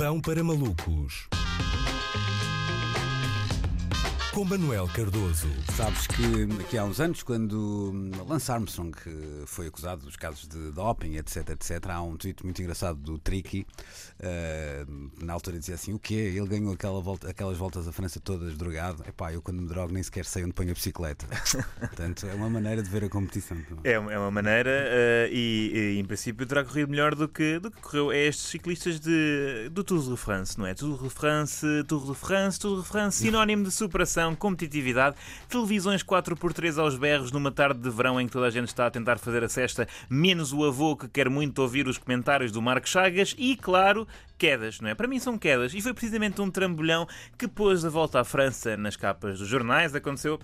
Pão para malucos. Com Manuel Cardoso. Sabes que aqui há uns anos, quando Lance Armstrong foi acusado dos casos de doping, etc, etc, há um tweet muito engraçado do Tricky. Uh, na altura dizia assim: o quê? Ele ganhou aquela volta, aquelas voltas à França todas drogado. Epá, eu quando me drogo nem sequer sei onde ponho a bicicleta. Portanto, é uma maneira de ver a competição. É, é uma maneira uh, e, e, em princípio terá corrido melhor do que, do que correu a estes ciclistas de, do Tour de France, não é? Tour de France, Tour de France, Tour de France, sinónimo de superação competitividade, televisões 4x3 aos berros numa tarde de verão em que toda a gente está a tentar fazer a cesta, menos o avô que quer muito ouvir os comentários do Marco Chagas e, claro, quedas, não é? Para mim são quedas. E foi precisamente um trambolhão que pôs a volta à França nas capas dos jornais. Aconteceu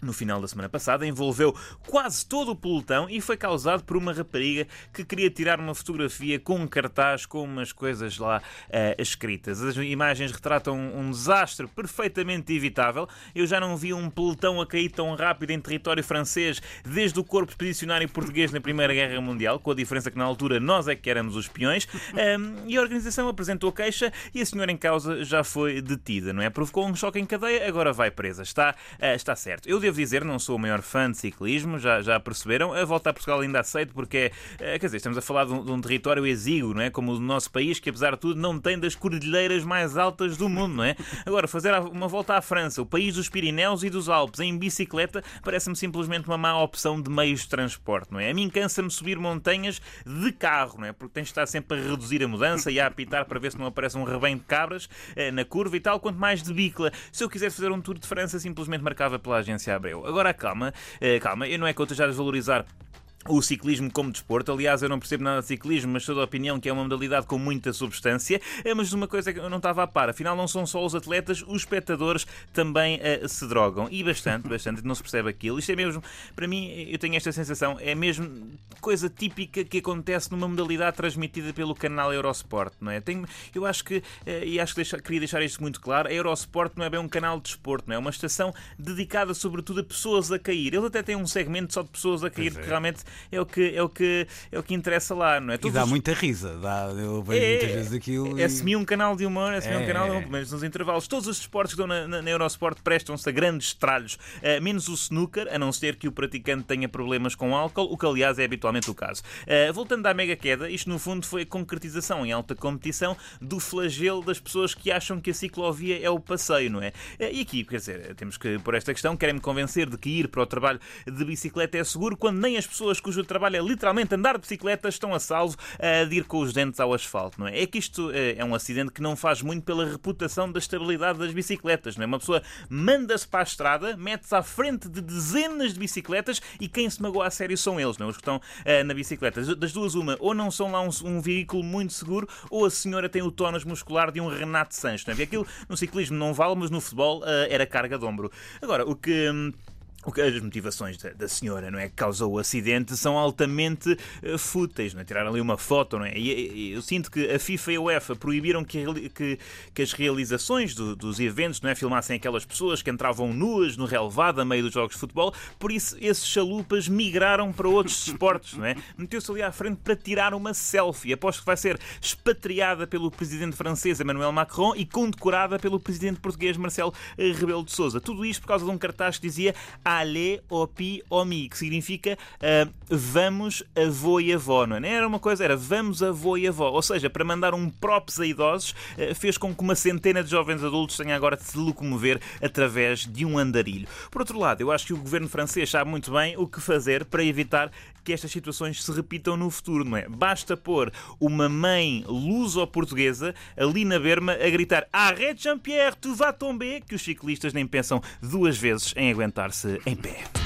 no final da semana passada, envolveu quase todo o pelotão e foi causado por uma rapariga que queria tirar uma fotografia com um cartaz com umas coisas lá uh, escritas. As imagens retratam um desastre perfeitamente evitável. Eu já não vi um pelotão a cair tão rápido em território francês desde o corpo expedicionário português na Primeira Guerra Mundial, com a diferença que na altura nós é que éramos os peões. Um, e a organização apresentou queixa e a senhora em causa já foi detida, não é? Provocou um choque em cadeia, agora vai presa. Está, uh, está certo. Eu devo dizer, não sou o maior fã de ciclismo, já, já perceberam. A volta a Portugal ainda aceito porque, é, quer dizer, estamos a falar de um, de um, território exíguo, não é? Como o nosso país, que apesar de tudo não tem das cordilheiras mais altas do mundo, não é? Agora, fazer uma volta à França, o país dos Pirineus e dos Alpes, em bicicleta, parece-me simplesmente uma má opção de meios de transporte, não é? A mim cansa-me subir montanhas de carro, não é? Porque tens de estar sempre a reduzir a mudança e a apitar para ver se não aparece um rebanho de cabras eh, na curva e tal, quanto mais de bicla. Se eu quisesse fazer um tour de França, simplesmente marcava pela agência Abreu. Agora calma, eh, calma, eu não é que esteja a desvalorizar o ciclismo como desporto. Aliás, eu não percebo nada de ciclismo, mas sou da opinião que é uma modalidade com muita substância. É, mas uma coisa que eu não estava a par, afinal, não são só os atletas, os espectadores também uh, se drogam. E bastante, bastante, não se percebe aquilo. Isto é mesmo, para mim, eu tenho esta sensação, é mesmo coisa típica que acontece numa modalidade transmitida pelo canal Eurosport, não é? Tenho, eu acho que, uh, e acho que deixa, queria deixar isto muito claro, a Eurosport não é bem um canal de desporto, não é? É uma estação dedicada sobretudo a pessoas a cair. Ele até tem um segmento só de pessoas a cair, é. porque realmente é o que, é o que, é o que interessa lá, não é? Todos e dá os... muita risa, dá, eu vejo é, muitas vezes aquilo. É, é semi um canal de humor, é um é. canal de humor, mas nos intervalos. Todos os esportes que estão na, na, na Eurosport prestam-se a grandes estralhos, uh, menos o snooker, a não ser que o praticante tenha problemas com álcool, o que aliás é habitualmente o caso. Uh, voltando à mega queda, isto no fundo foi a concretização em alta competição do flagelo das pessoas que acham que a ciclovia é o passeio, não é? Uh, e aqui, quer dizer, temos que, por esta questão, querem-me convencer de que ir para o trabalho de bicicleta é seguro quando nem as pessoas cujo trabalho é literalmente andar de bicicleta, estão a salvo de ir com os dentes ao asfalto, não é? É que isto eh, é um acidente que não faz muito pela reputação da estabilidade das bicicletas, não é? Uma pessoa manda-se para a estrada, mete-se à frente de dezenas de bicicletas e quem se magoa a sério são eles, não é? Os que estão uh, na bicicleta. Das duas, uma, ou não são lá um, um, veículo muito seguro, ou a senhora tem o tónus muscular de um Renato Sanches, não é? Aquilo no ciclismo não vale, mas no futebol uh, era carga de ombro. Agora, o que. As motivações da, senhora não é, que causou o acidente são altamente uh, fúteis, não é? tirar ali uma foto. Não é? E, eu sinto que a FIFA e a UEFA proibiram que, que, que as realizações do, dos eventos não é, filmassem aquelas pessoas que entravam nuas no relevado a meio dos jogos de futebol, por isso esses chalupas migraram para outros esportes. Não é? Meteu-se ali à frente para tirar uma selfie. Aposto que vai ser expatriada pelo presidente francês Emmanuel Macron e condecorada pelo presidente português Marcelo eh, Rebelo de Sousa. Tudo isto por causa de um cartaz que dizia Ale Opi Omi, que significa uh, vamos avô e avó, não é? Era uma coisa, era vamos avô e avó. Ou seja, para mandar um props a idosos, uh, fez com que uma centena de jovens adultos tenha agora de se locomover através de um andarilho. Por outro lado, eu acho que o governo francês sabe muito bem o que fazer para evitar que estas situações se repitam no futuro, não é? Basta pôr uma mãe luso-portuguesa ali na berma a gritar Arrête Jean-Pierre, tu vas tomber, que os ciclistas nem pensam duas vezes em aguentar-se em pé.